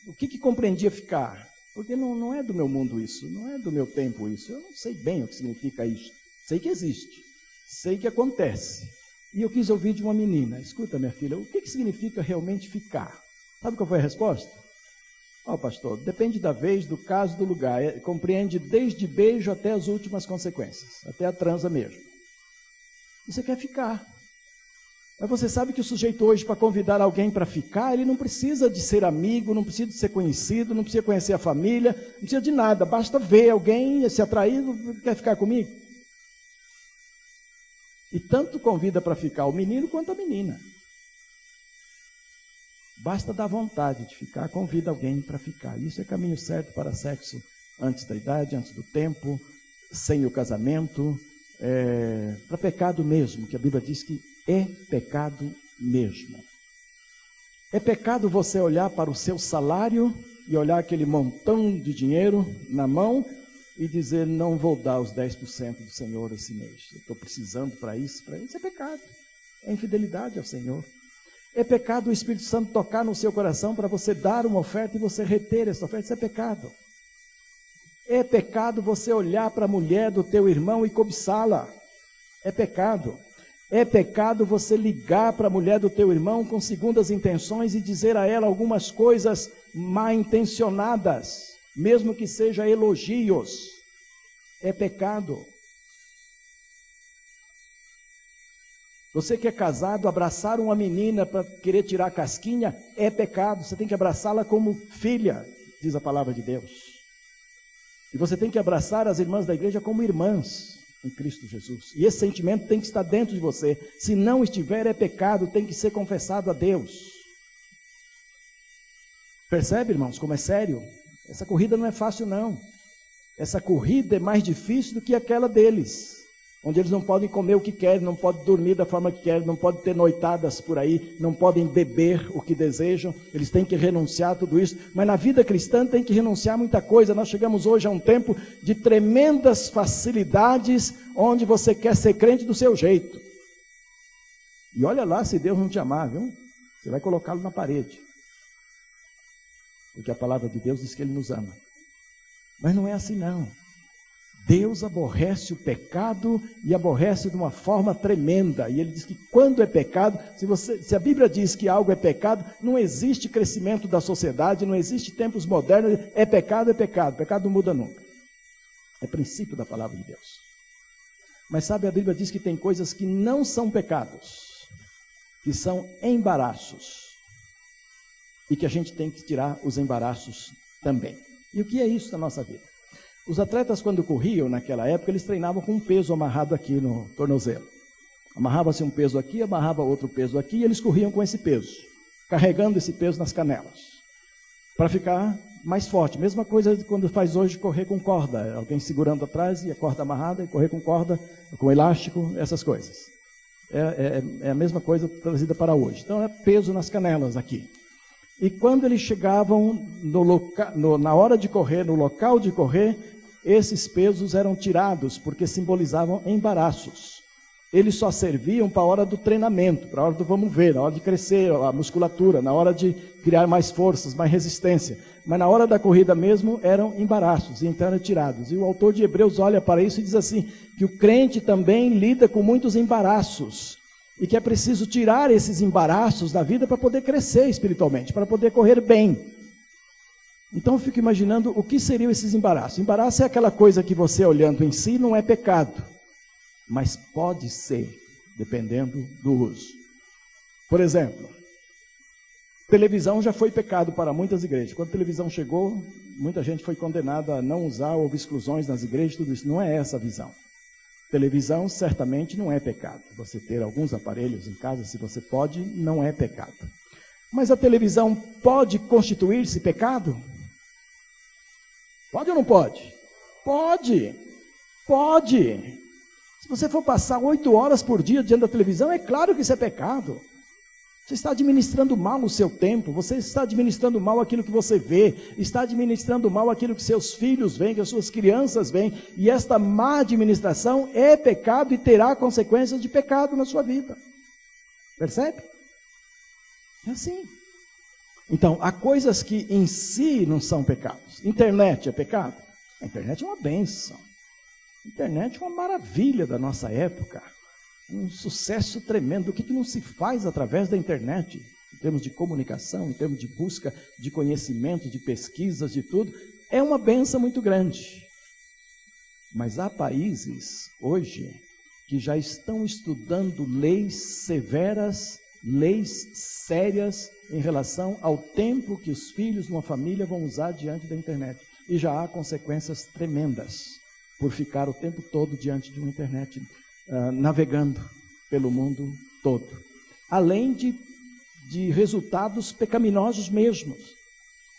O que, que compreendia ficar? Porque não, não é do meu mundo isso, não é do meu tempo isso. Eu não sei bem o que significa isso. Sei que existe, sei que acontece. E eu quis ouvir de uma menina: escuta, minha filha, o que, que significa realmente ficar? Sabe qual foi a resposta? Ó, oh, pastor, depende da vez, do caso, do lugar. É, compreende desde beijo até as últimas consequências, até a transa mesmo. Você quer ficar. Mas você sabe que o sujeito hoje, para convidar alguém para ficar, ele não precisa de ser amigo, não precisa de ser conhecido, não precisa conhecer a família, não precisa de nada, basta ver alguém se atraído, quer ficar comigo. E tanto convida para ficar o menino quanto a menina. Basta dar vontade de ficar, convida alguém para ficar. Isso é caminho certo para sexo antes da idade, antes do tempo, sem o casamento, é, para pecado mesmo, que a Bíblia diz que é pecado mesmo. É pecado você olhar para o seu salário e olhar aquele montão de dinheiro na mão e dizer: Não vou dar os 10% do Senhor esse mês. Estou precisando para isso, para isso. É pecado. É infidelidade ao Senhor. É pecado o Espírito Santo tocar no seu coração para você dar uma oferta e você reter essa oferta. Isso é pecado. É pecado você olhar para a mulher do teu irmão e cobiçá-la. É pecado. É pecado você ligar para a mulher do teu irmão com segundas intenções e dizer a ela algumas coisas mal intencionadas, mesmo que seja elogios. É pecado. Você que é casado, abraçar uma menina para querer tirar a casquinha é pecado. Você tem que abraçá-la como filha, diz a palavra de Deus. E você tem que abraçar as irmãs da igreja como irmãs em Cristo Jesus. E esse sentimento tem que estar dentro de você. Se não estiver, é pecado, tem que ser confessado a Deus. Percebe, irmãos, como é sério? Essa corrida não é fácil, não. Essa corrida é mais difícil do que aquela deles onde eles não podem comer o que querem, não podem dormir da forma que querem, não podem ter noitadas por aí, não podem beber o que desejam, eles têm que renunciar a tudo isso. Mas na vida cristã tem que renunciar a muita coisa. Nós chegamos hoje a um tempo de tremendas facilidades, onde você quer ser crente do seu jeito. E olha lá se Deus não te amar, viu? Você vai colocá-lo na parede. Porque a palavra de Deus diz que ele nos ama. Mas não é assim não. Deus aborrece o pecado e aborrece de uma forma tremenda. E ele diz que quando é pecado, se, você, se a Bíblia diz que algo é pecado, não existe crescimento da sociedade, não existe tempos modernos, é pecado, é pecado. Pecado não muda nunca. É princípio da palavra de Deus. Mas sabe, a Bíblia diz que tem coisas que não são pecados, que são embaraços. E que a gente tem que tirar os embaraços também. E o que é isso na nossa vida? Os atletas, quando corriam naquela época, eles treinavam com um peso amarrado aqui no tornozelo. Amarrava-se um peso aqui, amarrava outro peso aqui, e eles corriam com esse peso, carregando esse peso nas canelas, para ficar mais forte. Mesma coisa quando faz hoje correr com corda, alguém segurando atrás e a corda amarrada, e correr com corda, com elástico, essas coisas. É, é, é a mesma coisa trazida para hoje. Então é peso nas canelas aqui. E quando eles chegavam no loca, no, na hora de correr, no local de correr, esses pesos eram tirados porque simbolizavam embaraços. eles só serviam para a hora do treinamento, para a hora do vamos ver, na hora de crescer a musculatura, na hora de criar mais forças, mais resistência. Mas na hora da corrida mesmo eram embaraços, então eram tirados. E o autor de Hebreus olha para isso e diz assim: que o crente também lida com muitos embaraços. E que é preciso tirar esses embaraços da vida para poder crescer espiritualmente, para poder correr bem. Então eu fico imaginando o que seriam esses embaraços. Embaraço é aquela coisa que você olhando em si não é pecado mas pode ser, dependendo do uso. Por exemplo, televisão já foi pecado para muitas igrejas. Quando a televisão chegou, muita gente foi condenada a não usar, houve exclusões nas igrejas, tudo isso. Não é essa a visão. Televisão certamente não é pecado. Você ter alguns aparelhos em casa, se você pode, não é pecado. Mas a televisão pode constituir-se pecado? Pode ou não pode? Pode. Pode. Se você for passar oito horas por dia diante da televisão, é claro que isso é pecado. Você está administrando mal o seu tempo, você está administrando mal aquilo que você vê, está administrando mal aquilo que seus filhos veem, que as suas crianças veem, e esta má administração é pecado e terá consequências de pecado na sua vida. Percebe? É assim. Então, há coisas que em si não são pecados. Internet é pecado? A internet é uma benção. Internet é uma maravilha da nossa época, um sucesso tremendo. O que, que não se faz através da internet? Em termos de comunicação, em termos de busca de conhecimento, de pesquisas, de tudo, é uma benção muito grande. Mas há países hoje que já estão estudando leis severas, leis sérias em relação ao tempo que os filhos de uma família vão usar diante da internet. E já há consequências tremendas por ficar o tempo todo diante de uma internet, uh, navegando pelo mundo todo. Além de, de resultados pecaminosos mesmos,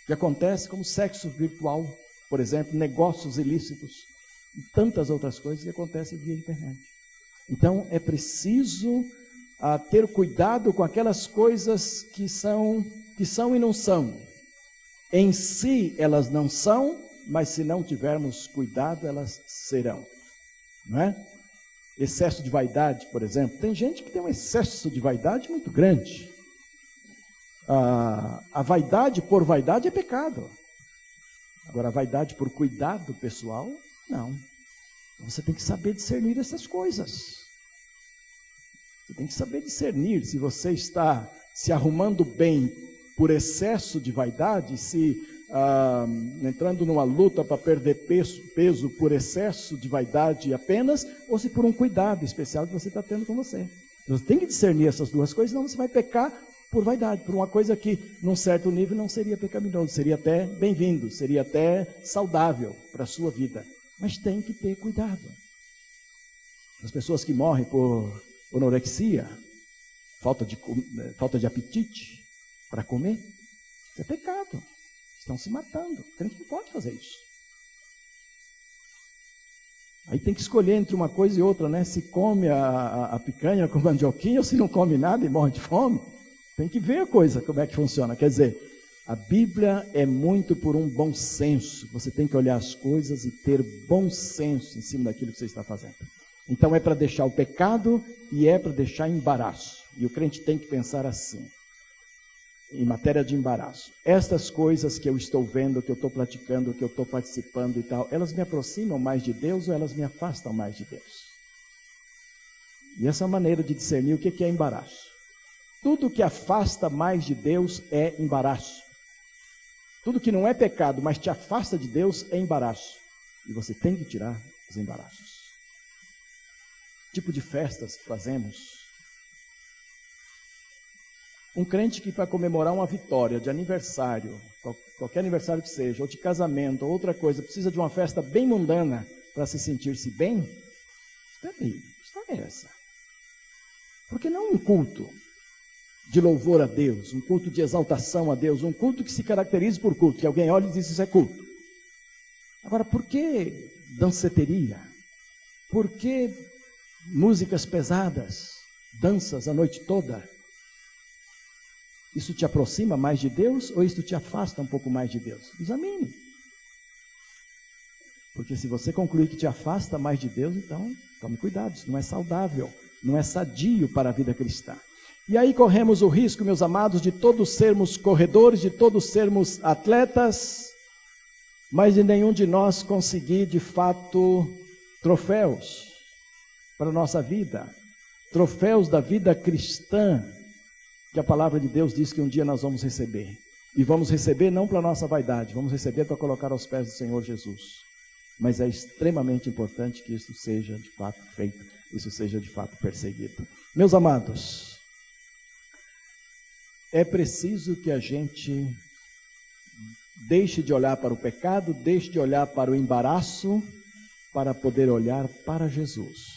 que acontece como sexo virtual, por exemplo, negócios ilícitos e tantas outras coisas que acontecem via internet. Então é preciso uh, ter cuidado com aquelas coisas que são, que são e não são. Em si elas não são, mas se não tivermos cuidado, elas serão. Não é? Excesso de vaidade, por exemplo. Tem gente que tem um excesso de vaidade muito grande. Ah, a vaidade por vaidade é pecado. Agora, a vaidade por cuidado pessoal, não. Você tem que saber discernir essas coisas. Você tem que saber discernir se você está se arrumando bem por excesso de vaidade, se ah, entrando numa luta para perder peso, peso por excesso de vaidade apenas, ou se por um cuidado especial que você está tendo com você. Você tem que discernir essas duas coisas, senão você vai pecar por vaidade, por uma coisa que, num certo nível, não seria pecaminoso, seria até bem-vindo, seria até saudável para a sua vida. Mas tem que ter cuidado. As pessoas que morrem por anorexia, falta de, falta de apetite para comer, isso é pecado. Estão se matando. O crente não pode fazer isso. Aí tem que escolher entre uma coisa e outra, né? Se come a, a, a picanha com mandioquinha ou se não come nada e morre de fome. Tem que ver a coisa, como é que funciona. Quer dizer, a Bíblia é muito por um bom senso. Você tem que olhar as coisas e ter bom senso em cima daquilo que você está fazendo. Então é para deixar o pecado e é para deixar embaraço. E o crente tem que pensar assim em matéria de embaraço. Estas coisas que eu estou vendo, que eu estou praticando, que eu estou participando e tal, elas me aproximam mais de Deus ou elas me afastam mais de Deus? E essa maneira de discernir o que é embaraço. Tudo que afasta mais de Deus é embaraço. Tudo que não é pecado, mas te afasta de Deus é embaraço. E você tem que tirar os embaraços. Tipo de festas fazemos, um crente que para comemorar uma vitória de aniversário, qualquer aniversário que seja, ou de casamento, ou outra coisa, precisa de uma festa bem mundana para se sentir-se bem? Espera aí, história é essa? Porque não um culto de louvor a Deus, um culto de exaltação a Deus, um culto que se caracterize por culto, que alguém olha e diz isso é culto. Agora, por que danceteria? Por que músicas pesadas, danças a noite toda? Isso te aproxima mais de Deus ou isso te afasta um pouco mais de Deus? Examine. Porque se você concluir que te afasta mais de Deus, então tome cuidado, isso não é saudável. não é sadio para a vida cristã. E aí corremos o risco, meus amados, de todos sermos corredores, de todos sermos atletas, mas de nenhum de nós conseguir de fato troféus para a nossa vida, troféus da vida cristã, que a palavra de Deus diz que um dia nós vamos receber. E vamos receber não para nossa vaidade, vamos receber para colocar aos pés do Senhor Jesus. Mas é extremamente importante que isso seja de fato feito, isso seja de fato perseguido. Meus amados, é preciso que a gente deixe de olhar para o pecado, deixe de olhar para o embaraço, para poder olhar para Jesus.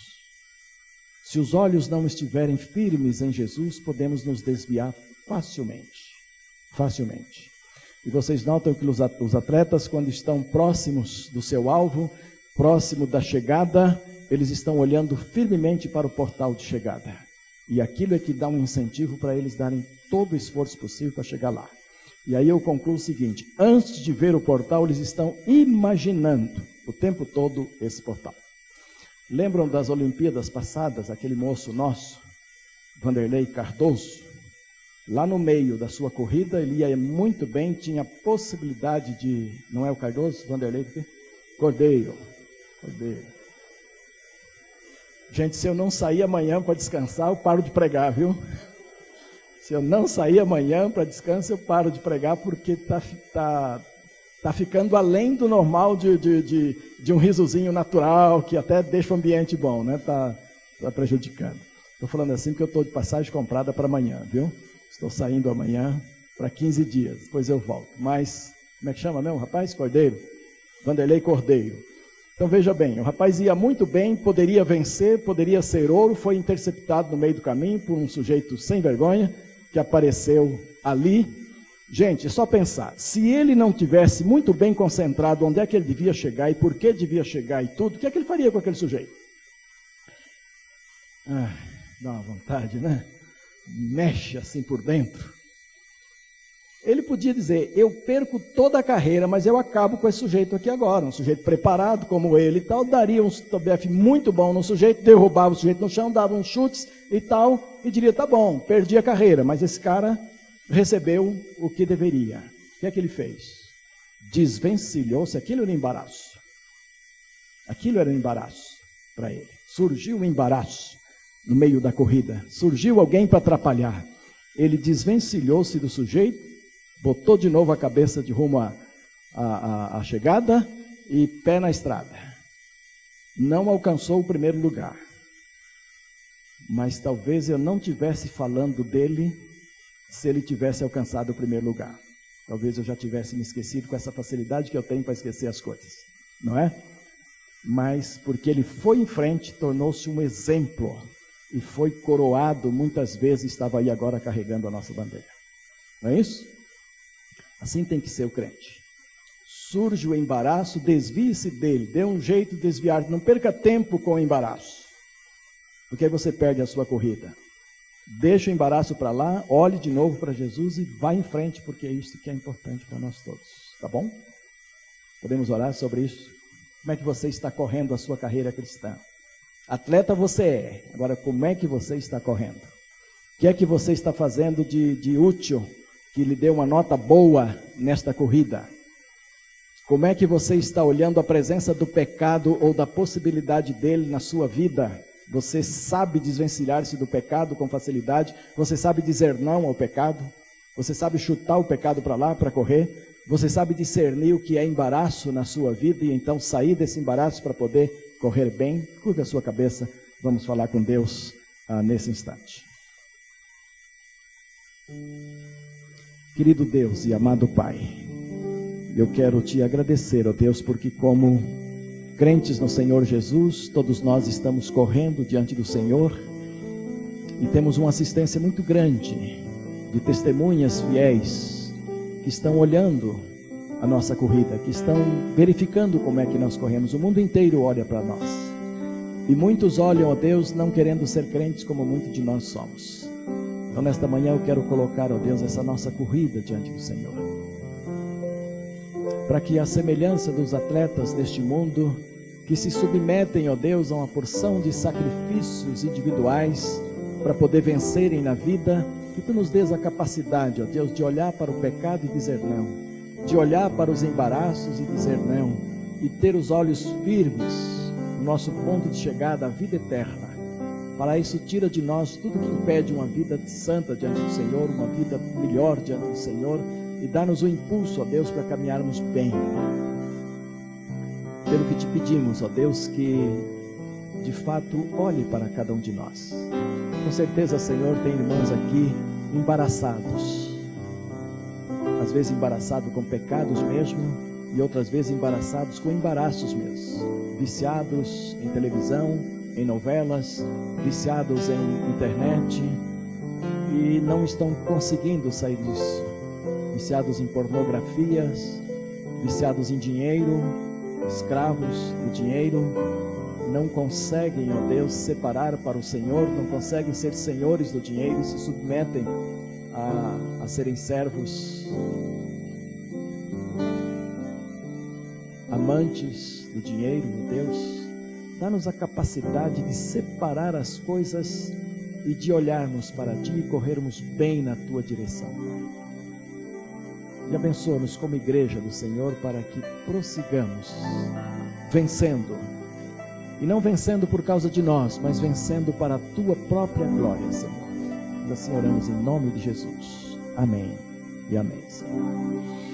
Se os olhos não estiverem firmes em Jesus, podemos nos desviar facilmente facilmente. E vocês notam que os atletas, quando estão próximos do seu alvo, próximo da chegada, eles estão olhando firmemente para o portal de chegada. E aquilo é que dá um incentivo para eles darem todo o esforço possível para chegar lá. E aí eu concluo o seguinte: antes de ver o portal, eles estão imaginando o tempo todo esse portal. Lembram das Olimpíadas passadas, aquele moço nosso, Vanderlei Cardoso? Lá no meio da sua corrida, ele ia muito bem, tinha possibilidade de. Não é o Cardoso? Vanderlei? Cordeiro. Cordeiro. Gente, se eu não sair amanhã para descansar, eu paro de pregar, viu? Se eu não sair amanhã para descanso, eu paro de pregar porque está tá, tá ficando além do normal de, de, de, de, um risozinho natural, que até deixa o ambiente bom, né? Está tá prejudicando. Estou falando assim porque eu estou de passagem comprada para amanhã, viu? Estou saindo amanhã para 15 dias, depois eu volto. Mas, como é que chama mesmo, rapaz? Cordeiro? Vanderlei Cordeiro. Então veja bem, o rapaz ia muito bem, poderia vencer, poderia ser ouro, foi interceptado no meio do caminho por um sujeito sem vergonha que apareceu ali. Gente, é só pensar, se ele não tivesse muito bem concentrado onde é que ele devia chegar e por que devia chegar e tudo, o que é que ele faria com aquele sujeito? Ah, dá uma vontade, né? mexe assim por dentro. Ele podia dizer: Eu perco toda a carreira, mas eu acabo com esse sujeito aqui agora. Um sujeito preparado como ele e tal, daria um TBF muito bom no sujeito, derrubava o sujeito no chão, dava uns chutes e tal, e diria: Tá bom, perdi a carreira, mas esse cara recebeu o que deveria. O que é que ele fez? Desvencilhou-se, aquilo era embaraço. Aquilo era embaraço para ele. Surgiu um embaraço no meio da corrida. Surgiu alguém para atrapalhar. Ele desvencilhou-se do sujeito, botou de novo a cabeça de rumo à, à, à chegada e pé na estrada. Não alcançou o primeiro lugar. Mas talvez eu não tivesse falando dele se ele tivesse alcançado o primeiro lugar. Talvez eu já tivesse me esquecido com essa facilidade que eu tenho para esquecer as coisas, não é? Mas porque ele foi em frente, tornou-se um exemplo e foi coroado, muitas vezes estava aí agora carregando a nossa bandeira. Não é isso? Assim tem que ser o crente. Surge o embaraço, desvie-se dele, dê um jeito de desviar, não perca tempo com o embaraço, porque aí você perde a sua corrida. Deixa o embaraço para lá, olhe de novo para Jesus e vá em frente, porque é isso que é importante para nós todos. Tá bom? Podemos orar sobre isso? Como é que você está correndo a sua carreira cristã? Atleta você é, agora como é que você está correndo? O que é que você está fazendo de, de útil que lhe deu uma nota boa nesta corrida? Como é que você está olhando a presença do pecado ou da possibilidade dele na sua vida? Você sabe desvencilhar-se do pecado com facilidade? Você sabe dizer não ao pecado? Você sabe chutar o pecado para lá, para correr? Você sabe discernir o que é embaraço na sua vida e então sair desse embaraço para poder correr bem, curva a sua cabeça, vamos falar com Deus ah, nesse instante. Querido Deus e amado Pai, eu quero te agradecer, ó Deus, porque como crentes no Senhor Jesus, todos nós estamos correndo diante do Senhor e temos uma assistência muito grande de testemunhas fiéis que estão olhando a nossa corrida, que estão verificando como é que nós corremos. O mundo inteiro olha para nós. E muitos olham a Deus não querendo ser crentes como muitos de nós somos. Então, nesta manhã, eu quero colocar, ó Deus, essa nossa corrida diante do Senhor. Para que a semelhança dos atletas deste mundo, que se submetem, ó Deus, a uma porção de sacrifícios individuais para poder vencerem na vida, que tu nos dês a capacidade, ó Deus, de olhar para o pecado e dizer não, de olhar para os embaraços e dizer não, e ter os olhos firmes no nosso ponto de chegada à vida eterna. Para isso, tira de nós tudo que impede uma vida santa diante do Senhor, uma vida melhor diante do Senhor, e dá-nos o impulso, ó Deus, para caminharmos bem. Pelo que te pedimos, ó Deus, que de fato olhe para cada um de nós. Com certeza, Senhor, tem irmãos aqui embaraçados. Às vezes embaraçados com pecados mesmo, e outras vezes embaraçados com embaraços mesmo. Viciados em televisão, em novelas, viciados em internet e não estão conseguindo sair disso. Viciados em pornografias, viciados em dinheiro, escravos do dinheiro, não conseguem, ó Deus, separar para o Senhor, não conseguem ser senhores do dinheiro, se submetem a, a serem servos, amantes do dinheiro, ó Deus. Dá-nos a capacidade de separar as coisas e de olharmos para Ti e corrermos bem na Tua direção. E abençoa-nos como igreja do Senhor para que prossigamos vencendo e não vencendo por causa de nós, mas vencendo para a tua própria glória, Senhor. Nós assim oramos em nome de Jesus. Amém e amém, Senhor.